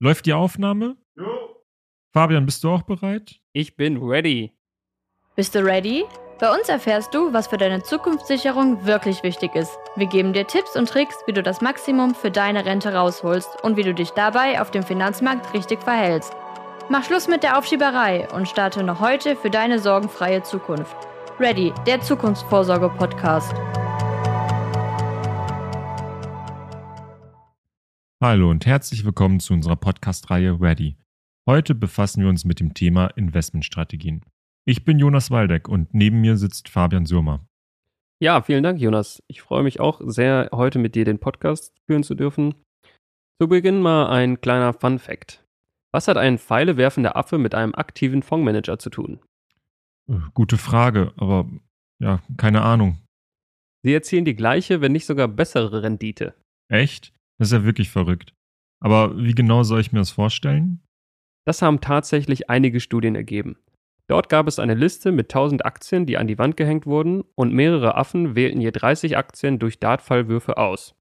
Läuft die Aufnahme? Jo. Fabian, bist du auch bereit? Ich bin ready. Bist du ready? Bei uns erfährst du, was für deine Zukunftssicherung wirklich wichtig ist. Wir geben dir Tipps und Tricks, wie du das Maximum für deine Rente rausholst und wie du dich dabei auf dem Finanzmarkt richtig verhältst. Mach Schluss mit der Aufschieberei und starte noch heute für deine sorgenfreie Zukunft. Ready, der Zukunftsvorsorge-Podcast. Hallo und herzlich willkommen zu unserer Podcast-Reihe Ready. Heute befassen wir uns mit dem Thema Investmentstrategien. Ich bin Jonas Waldeck und neben mir sitzt Fabian Sürmer. Ja, vielen Dank, Jonas. Ich freue mich auch sehr, heute mit dir den Podcast führen zu dürfen. Zu Beginn mal ein kleiner Fun-Fact. Was hat ein pfeilewerfender Affe mit einem aktiven Fondsmanager zu tun? Äh, Gute Frage, aber ja, keine Ahnung. Sie erzielen die gleiche, wenn nicht sogar bessere Rendite. Echt? Das ist ja wirklich verrückt. Aber wie genau soll ich mir das vorstellen? Das haben tatsächlich einige Studien ergeben. Dort gab es eine Liste mit 1000 Aktien, die an die Wand gehängt wurden, und mehrere Affen wählten je 30 Aktien durch Dartfallwürfe aus.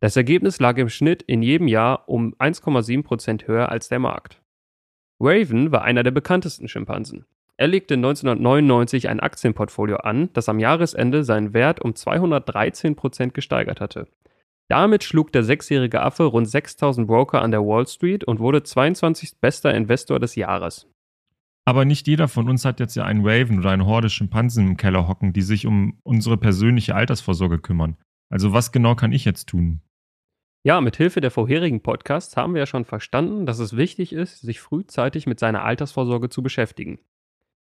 Das Ergebnis lag im Schnitt in jedem Jahr um 1,7% höher als der Markt. Raven war einer der bekanntesten Schimpansen. Er legte 1999 ein Aktienportfolio an, das am Jahresende seinen Wert um 213% gesteigert hatte. Damit schlug der sechsjährige Affe rund 6000 Broker an der Wall Street und wurde 22. bester Investor des Jahres. Aber nicht jeder von uns hat jetzt ja einen Raven oder eine Horde Schimpansen im Keller hocken, die sich um unsere persönliche Altersvorsorge kümmern. Also was genau kann ich jetzt tun? Ja, mit Hilfe der vorherigen Podcasts haben wir ja schon verstanden, dass es wichtig ist, sich frühzeitig mit seiner Altersvorsorge zu beschäftigen.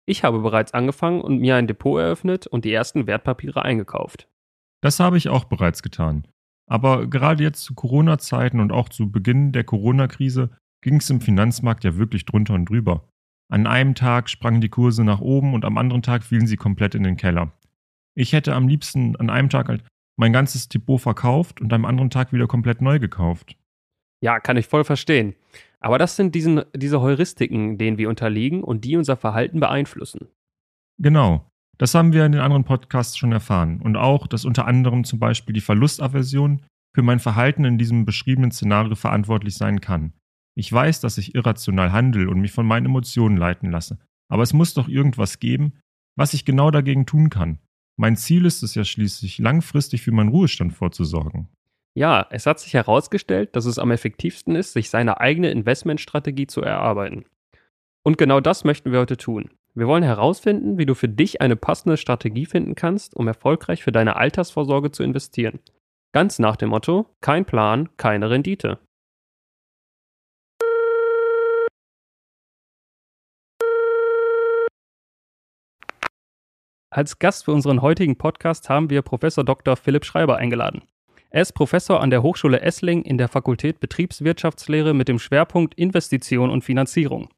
Ich habe bereits angefangen und mir ein Depot eröffnet und die ersten Wertpapiere eingekauft. Das habe ich auch bereits getan. Aber gerade jetzt zu Corona-Zeiten und auch zu Beginn der Corona-Krise ging es im Finanzmarkt ja wirklich drunter und drüber. An einem Tag sprangen die Kurse nach oben und am anderen Tag fielen sie komplett in den Keller. Ich hätte am liebsten an einem Tag halt mein ganzes Depot verkauft und am anderen Tag wieder komplett neu gekauft. Ja, kann ich voll verstehen. Aber das sind diesen, diese Heuristiken, denen wir unterliegen und die unser Verhalten beeinflussen. Genau. Das haben wir in den anderen Podcasts schon erfahren. Und auch, dass unter anderem zum Beispiel die Verlustaversion für mein Verhalten in diesem beschriebenen Szenario verantwortlich sein kann. Ich weiß, dass ich irrational handle und mich von meinen Emotionen leiten lasse. Aber es muss doch irgendwas geben, was ich genau dagegen tun kann. Mein Ziel ist es ja schließlich, langfristig für meinen Ruhestand vorzusorgen. Ja, es hat sich herausgestellt, dass es am effektivsten ist, sich seine eigene Investmentstrategie zu erarbeiten. Und genau das möchten wir heute tun. Wir wollen herausfinden, wie du für dich eine passende Strategie finden kannst, um erfolgreich für deine Altersvorsorge zu investieren. Ganz nach dem Motto, kein Plan, keine Rendite. Als Gast für unseren heutigen Podcast haben wir Professor Dr. Philipp Schreiber eingeladen. Er ist Professor an der Hochschule Essling in der Fakultät Betriebswirtschaftslehre mit dem Schwerpunkt Investition und Finanzierung.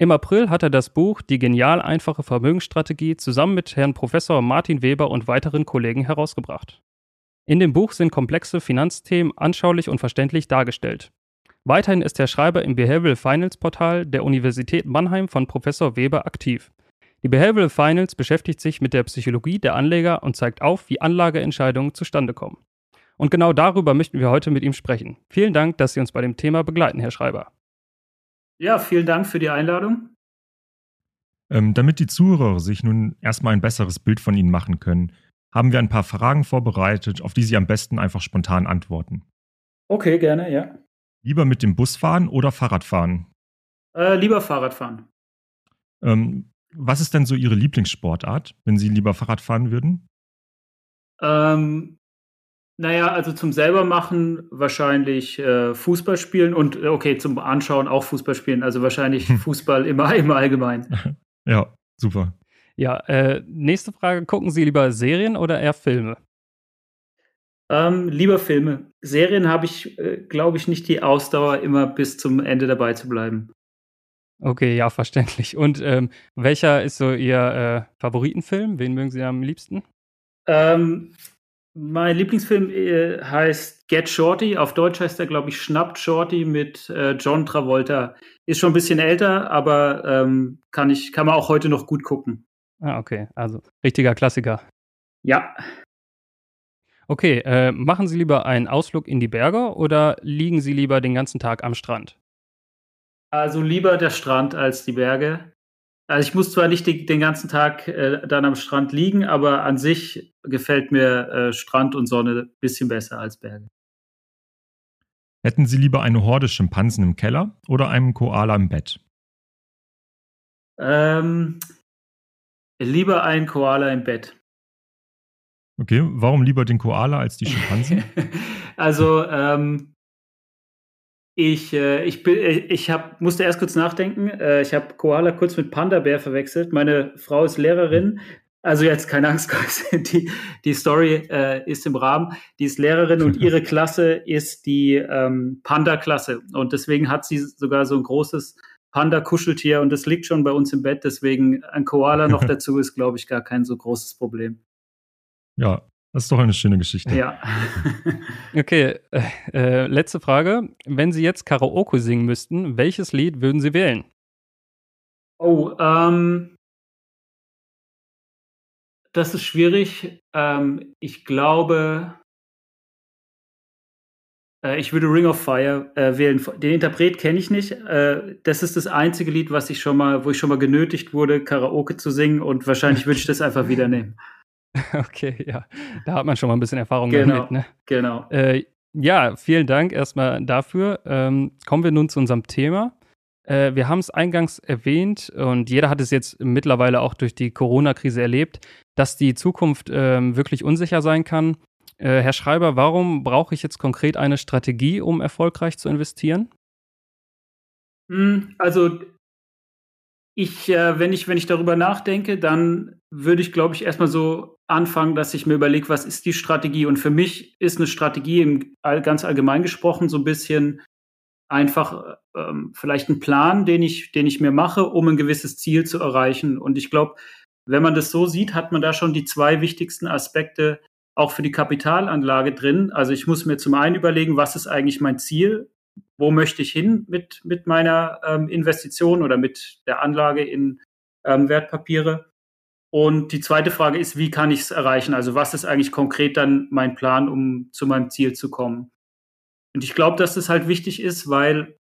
Im April hat er das Buch Die genial einfache Vermögensstrategie zusammen mit Herrn Professor Martin Weber und weiteren Kollegen herausgebracht. In dem Buch sind komplexe Finanzthemen anschaulich und verständlich dargestellt. Weiterhin ist der Schreiber im Behavioral Finance Portal der Universität Mannheim von Professor Weber aktiv. Die Behavioral Finance beschäftigt sich mit der Psychologie der Anleger und zeigt auf, wie Anlageentscheidungen zustande kommen. Und genau darüber möchten wir heute mit ihm sprechen. Vielen Dank, dass Sie uns bei dem Thema begleiten, Herr Schreiber. Ja, vielen Dank für die Einladung. Ähm, damit die Zuhörer sich nun erstmal ein besseres Bild von Ihnen machen können, haben wir ein paar Fragen vorbereitet, auf die Sie am besten einfach spontan antworten. Okay, gerne, ja. Lieber mit dem Bus fahren oder Fahrrad fahren? Äh, lieber Fahrrad fahren. Ähm, was ist denn so Ihre Lieblingssportart, wenn Sie lieber Fahrrad fahren würden? Ähm, naja, also zum selber machen wahrscheinlich äh, Fußball spielen und äh, okay, zum Anschauen auch Fußball spielen. Also wahrscheinlich Fußball immer im Allgemeinen. ja, super. Ja, äh, nächste Frage. Gucken Sie lieber Serien oder eher Filme? Ähm, lieber Filme. Serien habe ich, äh, glaube ich, nicht die Ausdauer, immer bis zum Ende dabei zu bleiben. Okay, ja, verständlich. Und ähm, welcher ist so Ihr äh, Favoritenfilm? Wen mögen Sie am liebsten? Ähm, mein Lieblingsfilm äh, heißt Get Shorty. Auf Deutsch heißt er, glaube ich, Schnappt Shorty mit äh, John Travolta. Ist schon ein bisschen älter, aber ähm, kann, ich, kann man auch heute noch gut gucken. Ah, okay. Also richtiger Klassiker. Ja. Okay, äh, machen Sie lieber einen Ausflug in die Berge oder liegen Sie lieber den ganzen Tag am Strand? Also lieber der Strand als die Berge. Also ich muss zwar nicht die, den ganzen Tag äh, dann am Strand liegen, aber an sich gefällt mir äh, Strand und Sonne ein bisschen besser als Berge. Hätten Sie lieber eine Horde Schimpansen im Keller oder einen Koala im Bett? Ähm, lieber einen Koala im Bett. Okay, warum lieber den Koala als die Schimpansen? also ähm, ich, äh, ich, bin, äh, ich hab, musste erst kurz nachdenken. Äh, ich habe Koala kurz mit Panda-Bär verwechselt. Meine Frau ist Lehrerin. Also jetzt keine Angst, die, die Story äh, ist im Rahmen. Die ist Lehrerin und ihre Klasse ist die ähm, Panda-Klasse. Und deswegen hat sie sogar so ein großes Panda-Kuscheltier und das liegt schon bei uns im Bett. Deswegen ein Koala noch dazu ist, glaube ich, gar kein so großes Problem. Ja, das ist doch eine schöne Geschichte. Ja. okay, äh, äh, letzte Frage. Wenn Sie jetzt Karaoke singen müssten, welches Lied würden Sie wählen? Oh, ähm, das ist schwierig. Ähm, ich glaube, äh, ich würde Ring of Fire äh, wählen. Den Interpret kenne ich nicht. Äh, das ist das einzige Lied, was ich schon mal, wo ich schon mal genötigt wurde, Karaoke zu singen und wahrscheinlich würde ich das einfach wieder nehmen. Okay, ja. Da hat man schon mal ein bisschen Erfahrung genau, damit, ne? Genau. Äh, ja, vielen Dank erstmal dafür. Ähm, kommen wir nun zu unserem Thema. Äh, wir haben es eingangs erwähnt und jeder hat es jetzt mittlerweile auch durch die Corona-Krise erlebt, dass die Zukunft ähm, wirklich unsicher sein kann. Äh, Herr Schreiber, warum brauche ich jetzt konkret eine Strategie, um erfolgreich zu investieren? Hm, also ich, äh, wenn ich, wenn ich darüber nachdenke, dann würde ich, glaube ich, erstmal so anfangen, dass ich mir überlege, was ist die Strategie? Und für mich ist eine Strategie im, ganz allgemein gesprochen so ein bisschen einfach ähm, vielleicht ein Plan, den ich, den ich mir mache, um ein gewisses Ziel zu erreichen. Und ich glaube, wenn man das so sieht, hat man da schon die zwei wichtigsten Aspekte auch für die Kapitalanlage drin. Also ich muss mir zum einen überlegen, was ist eigentlich mein Ziel? Wo möchte ich hin mit, mit meiner ähm, Investition oder mit der Anlage in ähm, Wertpapiere? Und die zweite Frage ist, wie kann ich es erreichen? Also was ist eigentlich konkret dann mein Plan, um zu meinem Ziel zu kommen? Und ich glaube, dass das halt wichtig ist, weil,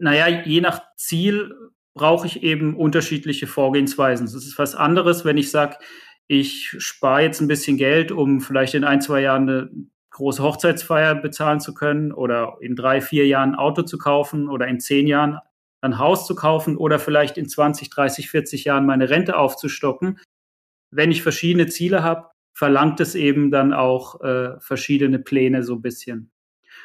naja, je nach Ziel brauche ich eben unterschiedliche Vorgehensweisen. Es ist was anderes, wenn ich sage, ich spare jetzt ein bisschen Geld, um vielleicht in ein, zwei Jahren eine große Hochzeitsfeier bezahlen zu können oder in drei, vier Jahren ein Auto zu kaufen oder in zehn Jahren ein Haus zu kaufen oder vielleicht in 20, 30, 40 Jahren meine Rente aufzustocken. Wenn ich verschiedene Ziele habe, verlangt es eben dann auch äh, verschiedene Pläne so ein bisschen.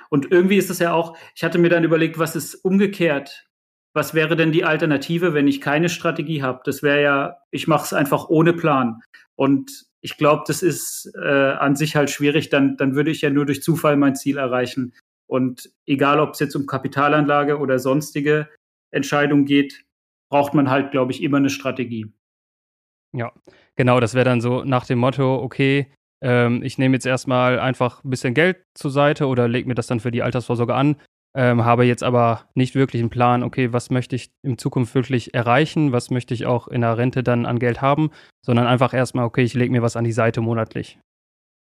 Und irgendwie ist es ja auch, ich hatte mir dann überlegt, was ist umgekehrt? Was wäre denn die Alternative, wenn ich keine Strategie habe? Das wäre ja, ich mache es einfach ohne Plan. Und ich glaube, das ist äh, an sich halt schwierig. Dann, dann würde ich ja nur durch Zufall mein Ziel erreichen. Und egal, ob es jetzt um Kapitalanlage oder sonstige Entscheidung geht, braucht man halt, glaube ich, immer eine Strategie. Ja, genau, das wäre dann so nach dem Motto, okay, ähm, ich nehme jetzt erstmal einfach ein bisschen Geld zur Seite oder lege mir das dann für die Altersvorsorge an, ähm, habe jetzt aber nicht wirklich einen Plan, okay, was möchte ich in Zukunft wirklich erreichen, was möchte ich auch in der Rente dann an Geld haben, sondern einfach erstmal, okay, ich lege mir was an die Seite monatlich.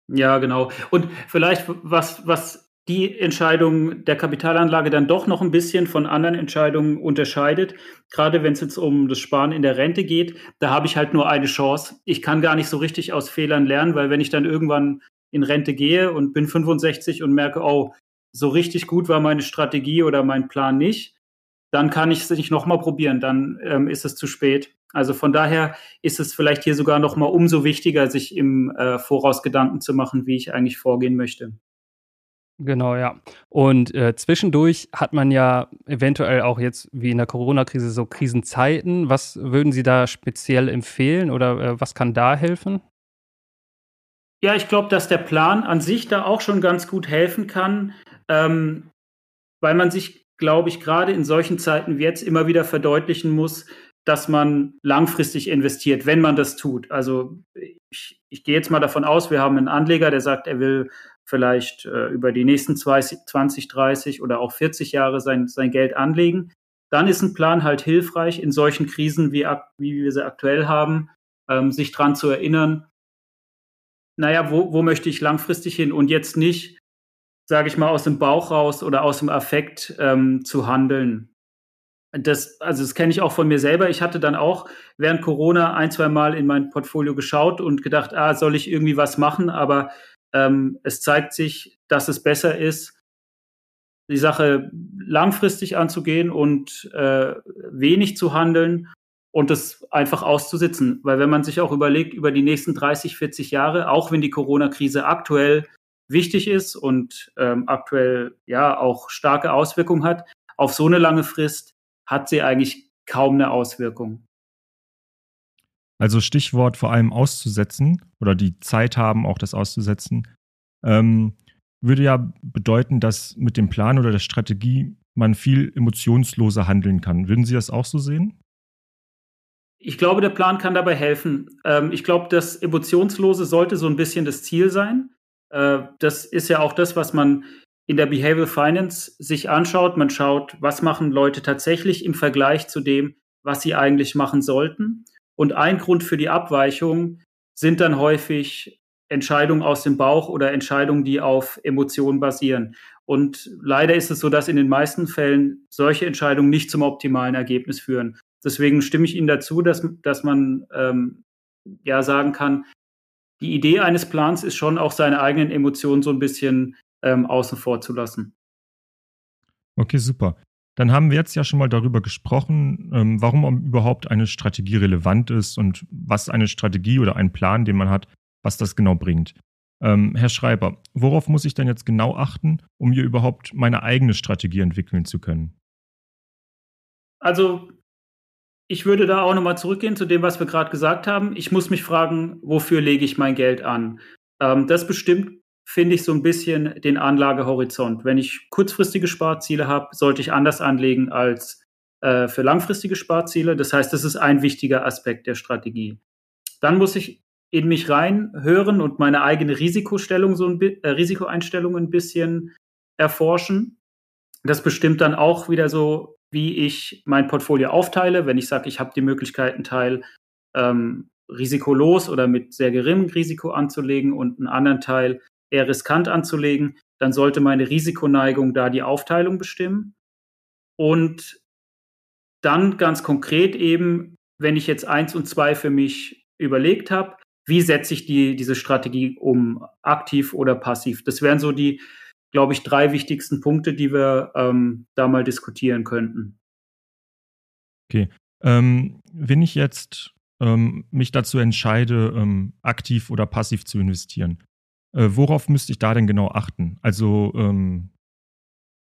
Ja, genau. Und vielleicht, was, was die Entscheidung der Kapitalanlage dann doch noch ein bisschen von anderen Entscheidungen unterscheidet. Gerade wenn es jetzt um das Sparen in der Rente geht, da habe ich halt nur eine Chance. Ich kann gar nicht so richtig aus Fehlern lernen, weil wenn ich dann irgendwann in Rente gehe und bin 65 und merke, oh, so richtig gut war meine Strategie oder mein Plan nicht, dann kann ich es nicht nochmal probieren, dann ähm, ist es zu spät. Also von daher ist es vielleicht hier sogar nochmal umso wichtiger, sich im äh, Voraus Gedanken zu machen, wie ich eigentlich vorgehen möchte. Genau, ja. Und äh, zwischendurch hat man ja eventuell auch jetzt wie in der Corona-Krise so Krisenzeiten. Was würden Sie da speziell empfehlen oder äh, was kann da helfen? Ja, ich glaube, dass der Plan an sich da auch schon ganz gut helfen kann, ähm, weil man sich, glaube ich, gerade in solchen Zeiten wie jetzt immer wieder verdeutlichen muss, dass man langfristig investiert, wenn man das tut. Also ich, ich gehe jetzt mal davon aus, wir haben einen Anleger, der sagt, er will vielleicht äh, über die nächsten 20, 30 oder auch 40 Jahre sein, sein Geld anlegen, dann ist ein Plan halt hilfreich in solchen Krisen, wie, wie wir sie aktuell haben, ähm, sich dran zu erinnern, naja, wo, wo möchte ich langfristig hin und jetzt nicht, sage ich mal, aus dem Bauch raus oder aus dem Affekt ähm, zu handeln. das, also das kenne ich auch von mir selber. Ich hatte dann auch während Corona ein, zwei Mal in mein Portfolio geschaut und gedacht, ah, soll ich irgendwie was machen? Aber ähm, es zeigt sich, dass es besser ist, die Sache langfristig anzugehen und äh, wenig zu handeln und das einfach auszusitzen. Weil wenn man sich auch überlegt, über die nächsten 30, 40 Jahre, auch wenn die Corona-Krise aktuell wichtig ist und ähm, aktuell ja auch starke Auswirkungen hat, auf so eine lange Frist hat sie eigentlich kaum eine Auswirkung. Also Stichwort vor allem auszusetzen oder die Zeit haben, auch das auszusetzen, ähm, würde ja bedeuten, dass mit dem Plan oder der Strategie man viel emotionsloser handeln kann. Würden Sie das auch so sehen? Ich glaube, der Plan kann dabei helfen. Ähm, ich glaube, das Emotionslose sollte so ein bisschen das Ziel sein. Äh, das ist ja auch das, was man in der Behavioral Finance sich anschaut. Man schaut, was machen Leute tatsächlich im Vergleich zu dem, was sie eigentlich machen sollten. Und ein Grund für die Abweichung sind dann häufig Entscheidungen aus dem Bauch oder Entscheidungen, die auf Emotionen basieren. Und leider ist es so, dass in den meisten Fällen solche Entscheidungen nicht zum optimalen Ergebnis führen. Deswegen stimme ich Ihnen dazu, dass, dass man ähm, ja sagen kann, die Idee eines Plans ist schon auch seine eigenen Emotionen so ein bisschen ähm, außen vor zu lassen. Okay, super. Dann haben wir jetzt ja schon mal darüber gesprochen, ähm, warum überhaupt eine Strategie relevant ist und was eine Strategie oder ein Plan, den man hat, was das genau bringt. Ähm, Herr Schreiber, worauf muss ich denn jetzt genau achten, um hier überhaupt meine eigene Strategie entwickeln zu können? Also, ich würde da auch nochmal zurückgehen zu dem, was wir gerade gesagt haben. Ich muss mich fragen, wofür lege ich mein Geld an? Ähm, das bestimmt finde ich so ein bisschen den Anlagehorizont. Wenn ich kurzfristige Sparziele habe, sollte ich anders anlegen als äh, für langfristige Sparziele. Das heißt, das ist ein wichtiger Aspekt der Strategie. Dann muss ich in mich reinhören und meine eigene Risikostellung, so ein äh, Risikoeinstellung ein bisschen erforschen. Das bestimmt dann auch wieder so, wie ich mein Portfolio aufteile. Wenn ich sage, ich habe die Möglichkeit, einen Teil ähm, risikolos oder mit sehr geringem Risiko anzulegen und einen anderen Teil eher riskant anzulegen, dann sollte meine Risikoneigung da die Aufteilung bestimmen. Und dann ganz konkret eben, wenn ich jetzt eins und zwei für mich überlegt habe, wie setze ich die, diese Strategie um, aktiv oder passiv? Das wären so die, glaube ich, drei wichtigsten Punkte, die wir ähm, da mal diskutieren könnten. Okay. Ähm, wenn ich jetzt ähm, mich dazu entscheide, ähm, aktiv oder passiv zu investieren, äh, worauf müsste ich da denn genau achten? Also, ähm,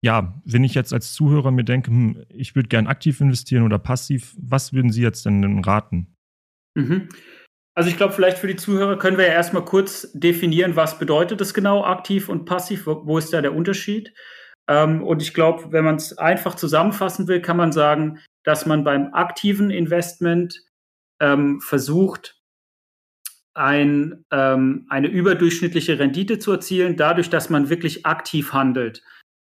ja, wenn ich jetzt als Zuhörer mir denke, hm, ich würde gern aktiv investieren oder passiv, was würden Sie jetzt denn raten? Mhm. Also ich glaube, vielleicht für die Zuhörer können wir ja erstmal kurz definieren, was bedeutet es genau, aktiv und passiv, wo, wo ist da der Unterschied? Ähm, und ich glaube, wenn man es einfach zusammenfassen will, kann man sagen, dass man beim aktiven Investment ähm, versucht, ein, ähm, eine überdurchschnittliche Rendite zu erzielen, dadurch, dass man wirklich aktiv handelt.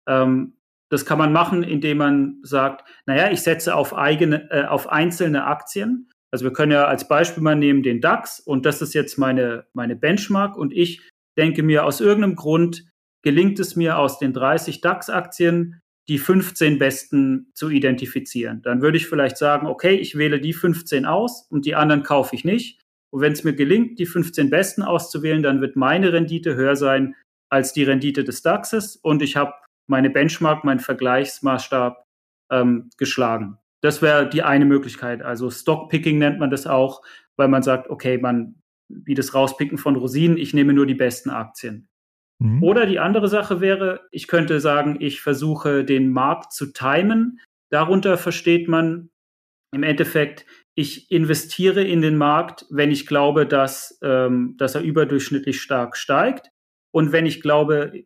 Ähm, das kann man machen, indem man sagt, naja, ich setze auf eigene, äh, auf einzelne Aktien. Also wir können ja als Beispiel mal nehmen den DAX und das ist jetzt meine, meine Benchmark und ich denke mir aus irgendeinem Grund gelingt es mir aus den 30 DAX-Aktien die 15 besten zu identifizieren. Dann würde ich vielleicht sagen, okay, ich wähle die 15 aus und die anderen kaufe ich nicht. Und wenn es mir gelingt, die 15 besten auszuwählen, dann wird meine Rendite höher sein als die Rendite des DAXes und ich habe meine Benchmark, meinen Vergleichsmaßstab ähm, geschlagen. Das wäre die eine Möglichkeit. Also Stockpicking nennt man das auch, weil man sagt, okay, man, wie das Rauspicken von Rosinen, ich nehme nur die besten Aktien. Mhm. Oder die andere Sache wäre, ich könnte sagen, ich versuche den Markt zu timen. Darunter versteht man im Endeffekt, ich investiere in den Markt, wenn ich glaube, dass, ähm, dass er überdurchschnittlich stark steigt. Und wenn ich glaube,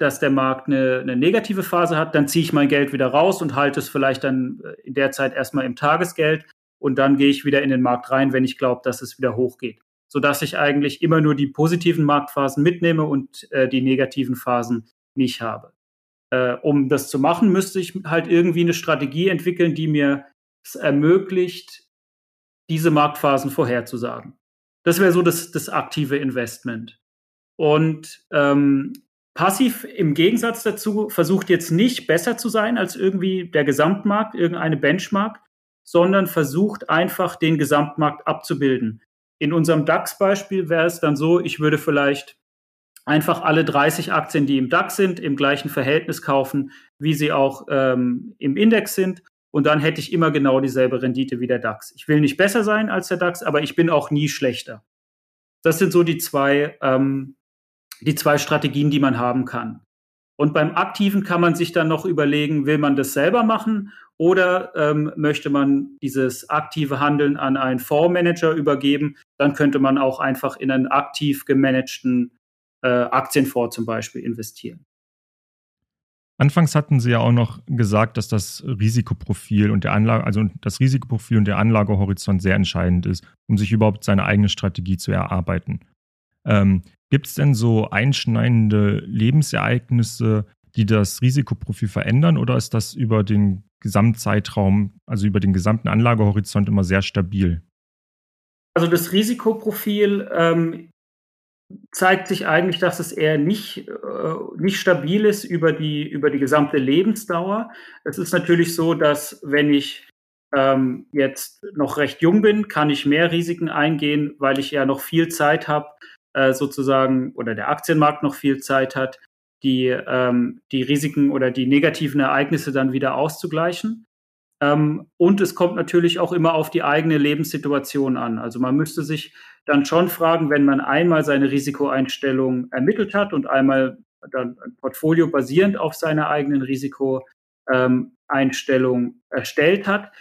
dass der Markt eine, eine negative Phase hat, dann ziehe ich mein Geld wieder raus und halte es vielleicht dann äh, in der Zeit erstmal im Tagesgeld und dann gehe ich wieder in den Markt rein, wenn ich glaube, dass es wieder hochgeht. Sodass ich eigentlich immer nur die positiven Marktphasen mitnehme und äh, die negativen Phasen nicht habe. Äh, um das zu machen, müsste ich halt irgendwie eine Strategie entwickeln, die mir es ermöglicht, diese Marktphasen vorherzusagen. Das wäre so das, das aktive Investment. Und ähm, Passiv im Gegensatz dazu versucht jetzt nicht besser zu sein als irgendwie der Gesamtmarkt, irgendeine Benchmark, sondern versucht einfach den Gesamtmarkt abzubilden. In unserem DAX-Beispiel wäre es dann so, ich würde vielleicht einfach alle 30 Aktien, die im DAX sind, im gleichen Verhältnis kaufen, wie sie auch ähm, im Index sind. Und dann hätte ich immer genau dieselbe Rendite wie der DAX. Ich will nicht besser sein als der DAX, aber ich bin auch nie schlechter. Das sind so die zwei ähm, die zwei Strategien, die man haben kann. Und beim Aktiven kann man sich dann noch überlegen, will man das selber machen oder ähm, möchte man dieses aktive Handeln an einen Fondsmanager übergeben? Dann könnte man auch einfach in einen aktiv gemanagten äh, Aktienfonds zum Beispiel investieren. Anfangs hatten Sie ja auch noch gesagt, dass das Risikoprofil und der Anlage, also das Risikoprofil und der Anlagehorizont sehr entscheidend ist, um sich überhaupt seine eigene Strategie zu erarbeiten. Ähm, Gibt es denn so einschneidende Lebensereignisse, die das Risikoprofil verändern oder ist das über den Gesamtzeitraum, also über den gesamten Anlagehorizont immer sehr stabil? Also das Risikoprofil ähm, zeigt sich eigentlich, dass es eher nicht, äh, nicht stabil ist über die, über die gesamte Lebensdauer. Es ist natürlich so, dass wenn ich ähm, jetzt noch recht jung bin, kann ich mehr Risiken eingehen, weil ich ja noch viel Zeit habe, äh, sozusagen oder der Aktienmarkt noch viel Zeit hat, die, ähm, die Risiken oder die negativen Ereignisse dann wieder auszugleichen. Ähm, und es kommt natürlich auch immer auf die eigene Lebenssituation an. Also man müsste sich dann schon fragen, wenn man einmal seine Risikoeinstellung ermittelt hat und einmal dann ein Portfolio basierend auf seiner eigenen Risikoeinstellung ähm, erstellt hat,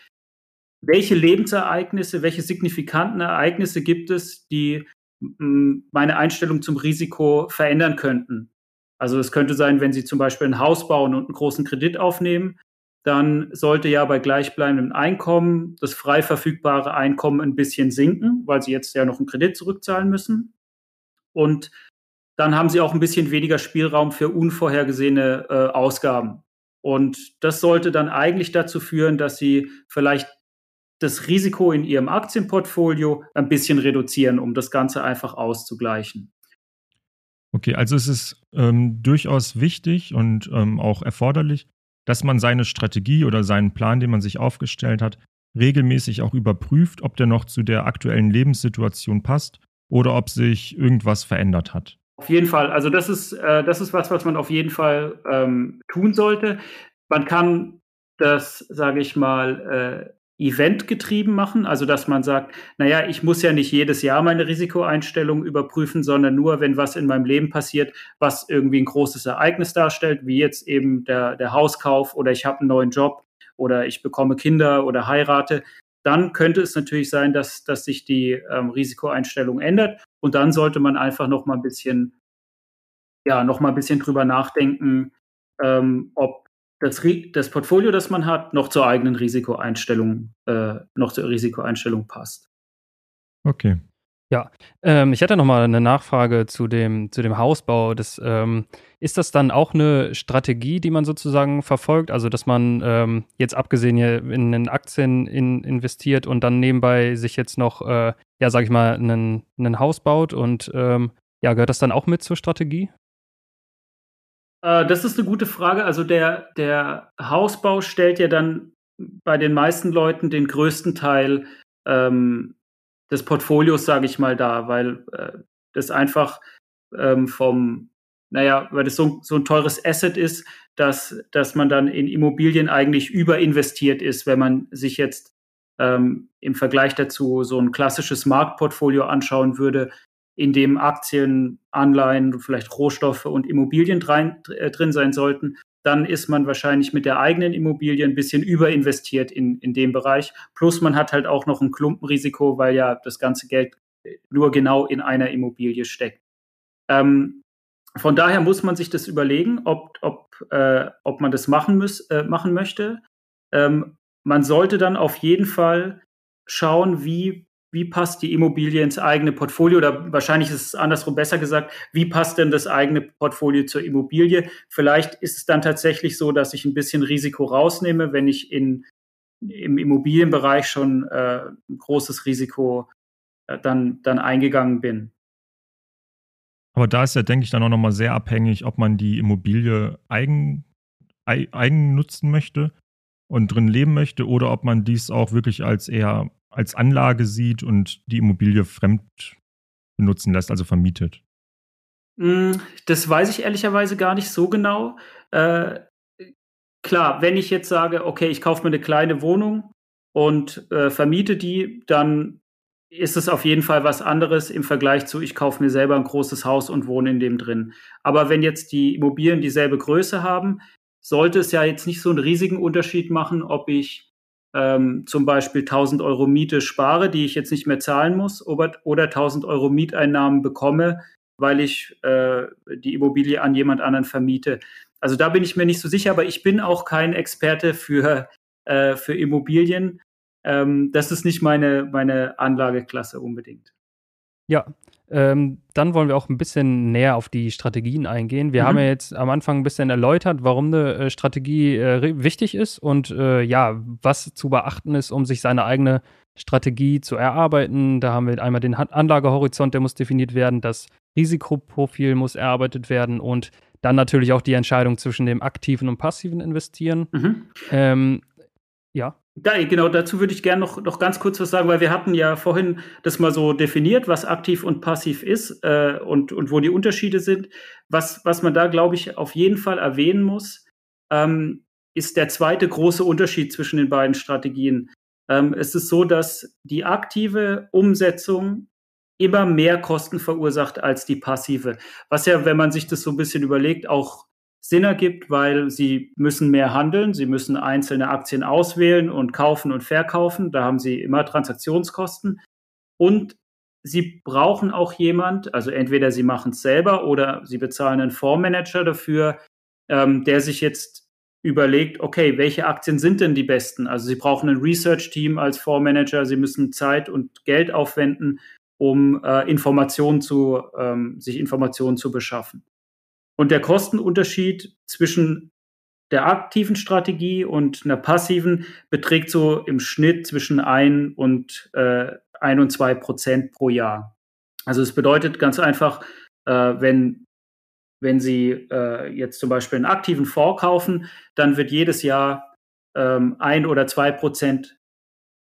welche Lebensereignisse, welche signifikanten Ereignisse gibt es, die meine Einstellung zum Risiko verändern könnten. Also es könnte sein, wenn Sie zum Beispiel ein Haus bauen und einen großen Kredit aufnehmen, dann sollte ja bei gleichbleibendem Einkommen das frei verfügbare Einkommen ein bisschen sinken, weil Sie jetzt ja noch einen Kredit zurückzahlen müssen. Und dann haben Sie auch ein bisschen weniger Spielraum für unvorhergesehene äh, Ausgaben. Und das sollte dann eigentlich dazu führen, dass Sie vielleicht das Risiko in Ihrem Aktienportfolio ein bisschen reduzieren, um das Ganze einfach auszugleichen. Okay, also es ist ähm, durchaus wichtig und ähm, auch erforderlich, dass man seine Strategie oder seinen Plan, den man sich aufgestellt hat, regelmäßig auch überprüft, ob der noch zu der aktuellen Lebenssituation passt oder ob sich irgendwas verändert hat. Auf jeden Fall. Also das ist, äh, das ist was, was man auf jeden Fall ähm, tun sollte. Man kann das, sage ich mal, äh, eventgetrieben machen, also dass man sagt, naja, ich muss ja nicht jedes Jahr meine Risikoeinstellung überprüfen, sondern nur, wenn was in meinem Leben passiert, was irgendwie ein großes Ereignis darstellt, wie jetzt eben der, der Hauskauf oder ich habe einen neuen Job oder ich bekomme Kinder oder heirate, dann könnte es natürlich sein, dass, dass sich die ähm, Risikoeinstellung ändert. Und dann sollte man einfach noch mal ein bisschen, ja, noch mal ein bisschen drüber nachdenken, ähm, ob das, das Portfolio, das man hat, noch zur eigenen Risikoeinstellung, äh, noch zur Risikoeinstellung passt. Okay. Ja, ähm, ich hätte noch mal eine Nachfrage zu dem, zu dem Hausbau. Das, ähm, ist das dann auch eine Strategie, die man sozusagen verfolgt? Also, dass man ähm, jetzt abgesehen hier in, in Aktien in, investiert und dann nebenbei sich jetzt noch, äh, ja, sag ich mal, ein Haus baut und ähm, ja, gehört das dann auch mit zur Strategie? Äh, das ist eine gute Frage. Also der, der Hausbau stellt ja dann bei den meisten Leuten den größten Teil ähm, des Portfolios, sage ich mal, dar, weil äh, das einfach ähm, vom, naja, weil das so, so ein teures Asset ist, dass, dass man dann in Immobilien eigentlich überinvestiert ist, wenn man sich jetzt ähm, im Vergleich dazu so ein klassisches Marktportfolio anschauen würde, in dem Aktien, Anleihen, vielleicht Rohstoffe und Immobilien drein, äh, drin sein sollten, dann ist man wahrscheinlich mit der eigenen Immobilie ein bisschen überinvestiert in, in dem Bereich. Plus man hat halt auch noch ein Klumpenrisiko, weil ja das ganze Geld nur genau in einer Immobilie steckt. Ähm, von daher muss man sich das überlegen, ob, ob, äh, ob man das machen, muss, äh, machen möchte. Ähm, man sollte dann auf jeden Fall schauen, wie wie passt die Immobilie ins eigene Portfolio oder wahrscheinlich ist es andersrum besser gesagt, wie passt denn das eigene Portfolio zur Immobilie? Vielleicht ist es dann tatsächlich so, dass ich ein bisschen Risiko rausnehme, wenn ich in, im Immobilienbereich schon äh, ein großes Risiko äh, dann, dann eingegangen bin. Aber da ist ja, denke ich, dann auch nochmal sehr abhängig, ob man die Immobilie eigen, eigen nutzen möchte und drin leben möchte oder ob man dies auch wirklich als eher als Anlage sieht und die Immobilie fremd benutzen lässt, also vermietet. Hm, das weiß ich ehrlicherweise gar nicht so genau. Äh, klar, wenn ich jetzt sage, okay, ich kaufe mir eine kleine Wohnung und äh, vermiete die, dann ist es auf jeden Fall was anderes im Vergleich zu, ich kaufe mir selber ein großes Haus und wohne in dem drin. Aber wenn jetzt die Immobilien dieselbe Größe haben, sollte es ja jetzt nicht so einen riesigen Unterschied machen, ob ich ähm, zum Beispiel 1000 Euro Miete spare, die ich jetzt nicht mehr zahlen muss, oder, oder 1000 Euro Mieteinnahmen bekomme, weil ich äh, die Immobilie an jemand anderen vermiete. Also da bin ich mir nicht so sicher, aber ich bin auch kein Experte für, äh, für Immobilien. Ähm, das ist nicht meine, meine Anlageklasse unbedingt. Ja, ähm, dann wollen wir auch ein bisschen näher auf die Strategien eingehen. Wir mhm. haben ja jetzt am Anfang ein bisschen erläutert, warum eine äh, Strategie äh, wichtig ist und äh, ja, was zu beachten ist, um sich seine eigene Strategie zu erarbeiten. Da haben wir einmal den Anlagehorizont, der muss definiert werden, das Risikoprofil muss erarbeitet werden und dann natürlich auch die Entscheidung zwischen dem aktiven und passiven Investieren. Mhm. Ähm, ja. Da, genau, dazu würde ich gerne noch, noch ganz kurz was sagen, weil wir hatten ja vorhin das mal so definiert, was aktiv und passiv ist äh, und, und wo die Unterschiede sind. Was, was man da, glaube ich, auf jeden Fall erwähnen muss, ähm, ist der zweite große Unterschied zwischen den beiden Strategien. Ähm, es ist so, dass die aktive Umsetzung immer mehr Kosten verursacht als die passive. Was ja, wenn man sich das so ein bisschen überlegt, auch Sinn ergibt, weil sie müssen mehr handeln, sie müssen einzelne Aktien auswählen und kaufen und verkaufen. Da haben sie immer Transaktionskosten. Und sie brauchen auch jemand, also entweder sie machen es selber oder sie bezahlen einen Fondsmanager dafür, ähm, der sich jetzt überlegt, okay, welche Aktien sind denn die besten? Also sie brauchen ein Research-Team als Fondsmanager, sie müssen Zeit und Geld aufwenden, um äh, Informationen zu, ähm, sich Informationen zu beschaffen. Und der Kostenunterschied zwischen der aktiven Strategie und einer passiven beträgt so im Schnitt zwischen ein und äh, ein und zwei Prozent pro Jahr. Also es bedeutet ganz einfach, äh, wenn wenn Sie äh, jetzt zum Beispiel einen aktiven Fonds kaufen, dann wird jedes Jahr ähm, ein oder zwei Prozent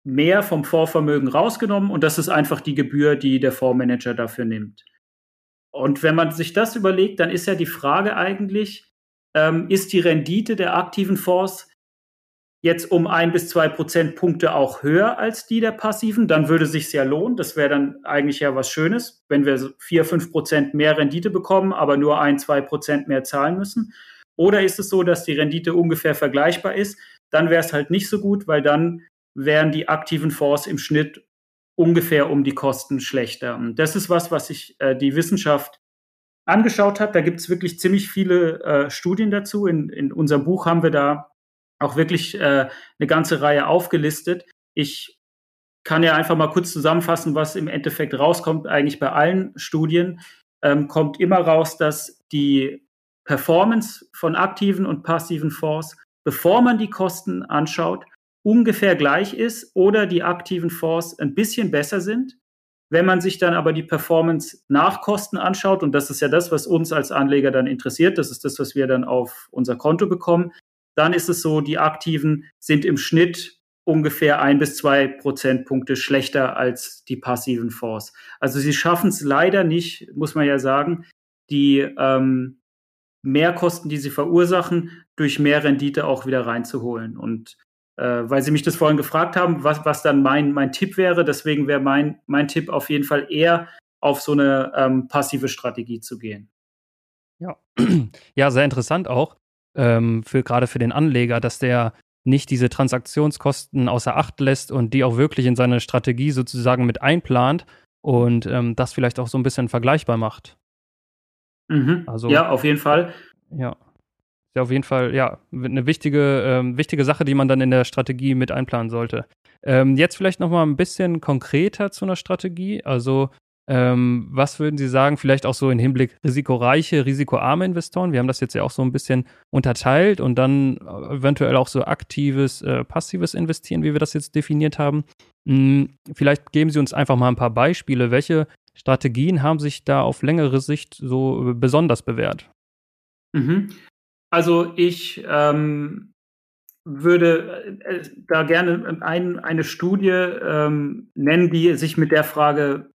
mehr vom Fondsvermögen rausgenommen und das ist einfach die Gebühr, die der Fondsmanager dafür nimmt. Und wenn man sich das überlegt, dann ist ja die Frage eigentlich, ähm, ist die Rendite der aktiven Fonds jetzt um ein bis zwei Prozentpunkte auch höher als die der passiven, dann würde sich ja lohnen. Das wäre dann eigentlich ja was Schönes, wenn wir vier, fünf Prozent mehr Rendite bekommen, aber nur ein, zwei Prozent mehr zahlen müssen. Oder ist es so, dass die Rendite ungefähr vergleichbar ist? Dann wäre es halt nicht so gut, weil dann wären die aktiven Fonds im Schnitt ungefähr um die Kosten schlechter. Und das ist was, was sich äh, die Wissenschaft angeschaut hat. Da gibt es wirklich ziemlich viele äh, Studien dazu. In, in unserem Buch haben wir da auch wirklich äh, eine ganze Reihe aufgelistet. Ich kann ja einfach mal kurz zusammenfassen, was im Endeffekt rauskommt. Eigentlich bei allen Studien ähm, kommt immer raus, dass die Performance von aktiven und passiven Fonds, bevor man die Kosten anschaut, ungefähr gleich ist oder die aktiven Fonds ein bisschen besser sind. Wenn man sich dann aber die Performance nach Kosten anschaut, und das ist ja das, was uns als Anleger dann interessiert, das ist das, was wir dann auf unser Konto bekommen, dann ist es so, die Aktiven sind im Schnitt ungefähr ein bis zwei Prozentpunkte schlechter als die passiven Fonds. Also sie schaffen es leider nicht, muss man ja sagen, die ähm, Mehrkosten, die sie verursachen, durch mehr Rendite auch wieder reinzuholen. Und weil Sie mich das vorhin gefragt haben, was, was dann mein, mein Tipp wäre. Deswegen wäre mein, mein Tipp auf jeden Fall eher auf so eine ähm, passive Strategie zu gehen. Ja, ja sehr interessant auch, ähm, für, gerade für den Anleger, dass der nicht diese Transaktionskosten außer Acht lässt und die auch wirklich in seine Strategie sozusagen mit einplant und ähm, das vielleicht auch so ein bisschen vergleichbar macht. Mhm. Also, ja, auf jeden Fall. Ja ja auf jeden Fall ja eine wichtige, ähm, wichtige Sache, die man dann in der Strategie mit einplanen sollte. Ähm, jetzt vielleicht noch mal ein bisschen konkreter zu einer Strategie. Also ähm, was würden Sie sagen, vielleicht auch so im Hinblick risikoreiche, risikoarme Investoren? Wir haben das jetzt ja auch so ein bisschen unterteilt und dann eventuell auch so aktives, äh, passives Investieren, wie wir das jetzt definiert haben. Hm, vielleicht geben Sie uns einfach mal ein paar Beispiele. Welche Strategien haben sich da auf längere Sicht so besonders bewährt? Mhm. Also ich ähm, würde äh, da gerne ein, eine Studie ähm, nennen, die sich mit der Frage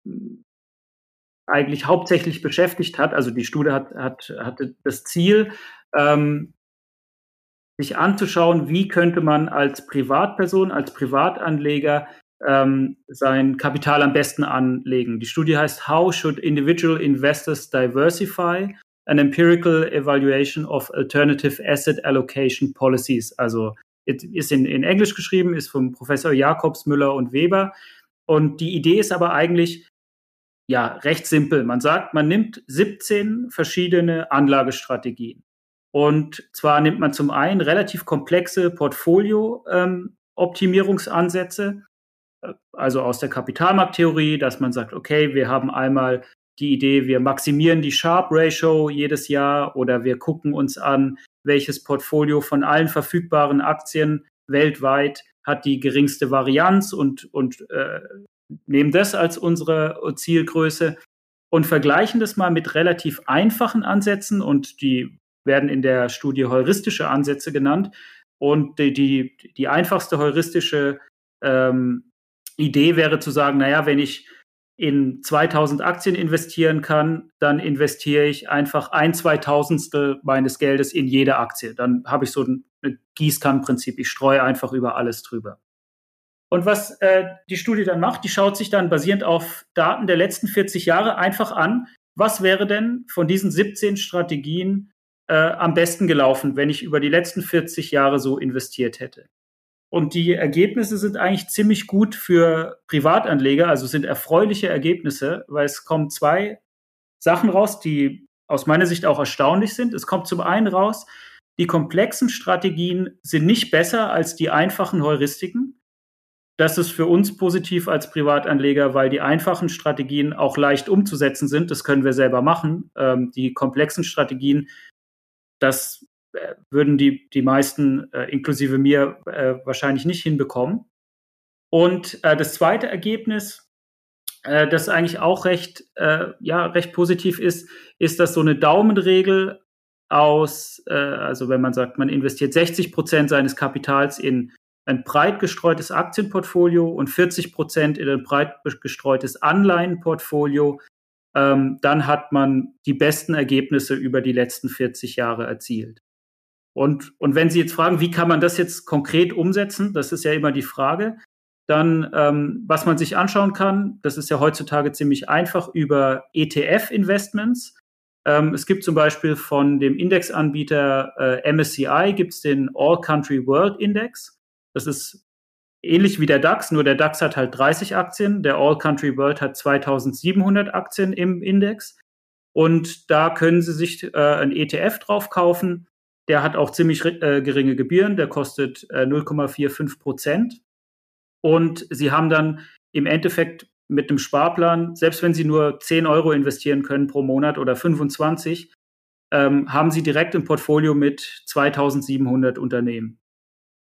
eigentlich hauptsächlich beschäftigt hat. Also die Studie hat, hat, hatte das Ziel, ähm, sich anzuschauen, wie könnte man als Privatperson, als Privatanleger ähm, sein Kapital am besten anlegen. Die Studie heißt How should individual investors diversify? An empirical evaluation of alternative asset allocation policies. Also ist in, in Englisch geschrieben, ist vom Professor Jakobs, Müller und Weber. Und die Idee ist aber eigentlich, ja, recht simpel. Man sagt, man nimmt 17 verschiedene Anlagestrategien. Und zwar nimmt man zum einen relativ komplexe Portfolio-Optimierungsansätze, ähm, also aus der Kapitalmarkttheorie, dass man sagt, okay, wir haben einmal die Idee, wir maximieren die Sharp Ratio jedes Jahr oder wir gucken uns an, welches Portfolio von allen verfügbaren Aktien weltweit hat die geringste Varianz und, und äh, nehmen das als unsere Zielgröße und vergleichen das mal mit relativ einfachen Ansätzen und die werden in der Studie heuristische Ansätze genannt. Und die, die, die einfachste heuristische ähm, Idee wäre zu sagen, naja, wenn ich in 2000 Aktien investieren kann, dann investiere ich einfach ein Zweitausendstel meines Geldes in jede Aktie. Dann habe ich so ein Gießkannenprinzip. Ich streue einfach über alles drüber. Und was äh, die Studie dann macht, die schaut sich dann basierend auf Daten der letzten 40 Jahre einfach an, was wäre denn von diesen 17 Strategien äh, am besten gelaufen, wenn ich über die letzten 40 Jahre so investiert hätte. Und die Ergebnisse sind eigentlich ziemlich gut für Privatanleger, also sind erfreuliche Ergebnisse, weil es kommen zwei Sachen raus, die aus meiner Sicht auch erstaunlich sind. Es kommt zum einen raus, die komplexen Strategien sind nicht besser als die einfachen Heuristiken. Das ist für uns positiv als Privatanleger, weil die einfachen Strategien auch leicht umzusetzen sind. Das können wir selber machen. Ähm, die komplexen Strategien, das würden die, die meisten, äh, inklusive mir, äh, wahrscheinlich nicht hinbekommen. Und äh, das zweite Ergebnis, äh, das eigentlich auch recht, äh, ja, recht positiv ist, ist, dass so eine Daumenregel aus, also wenn man sagt, man investiert 60 Prozent seines Kapitals in ein breit gestreutes Aktienportfolio und 40 Prozent in ein breit gestreutes Anleihenportfolio, ähm, dann hat man die besten Ergebnisse über die letzten 40 Jahre erzielt. Und, und wenn Sie jetzt fragen, wie kann man das jetzt konkret umsetzen, das ist ja immer die Frage, dann ähm, was man sich anschauen kann, das ist ja heutzutage ziemlich einfach über ETF-Investments. Ähm, es gibt zum Beispiel von dem Indexanbieter äh, MSCI gibt es den All Country World Index. Das ist ähnlich wie der DAX, nur der DAX hat halt 30 Aktien, der All Country World hat 2700 Aktien im Index. Und da können Sie sich äh, ein ETF drauf kaufen der hat auch ziemlich äh, geringe Gebühren, der kostet äh, 0,45 Prozent. Und Sie haben dann im Endeffekt mit dem Sparplan, selbst wenn Sie nur 10 Euro investieren können pro Monat oder 25, ähm, haben Sie direkt ein Portfolio mit 2700 Unternehmen.